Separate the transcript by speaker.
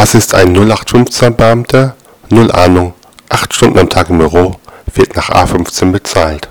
Speaker 1: Was ist ein 0815-Beamter? Null Ahnung. Acht Stunden am Tag im Büro, wird nach A15 bezahlt.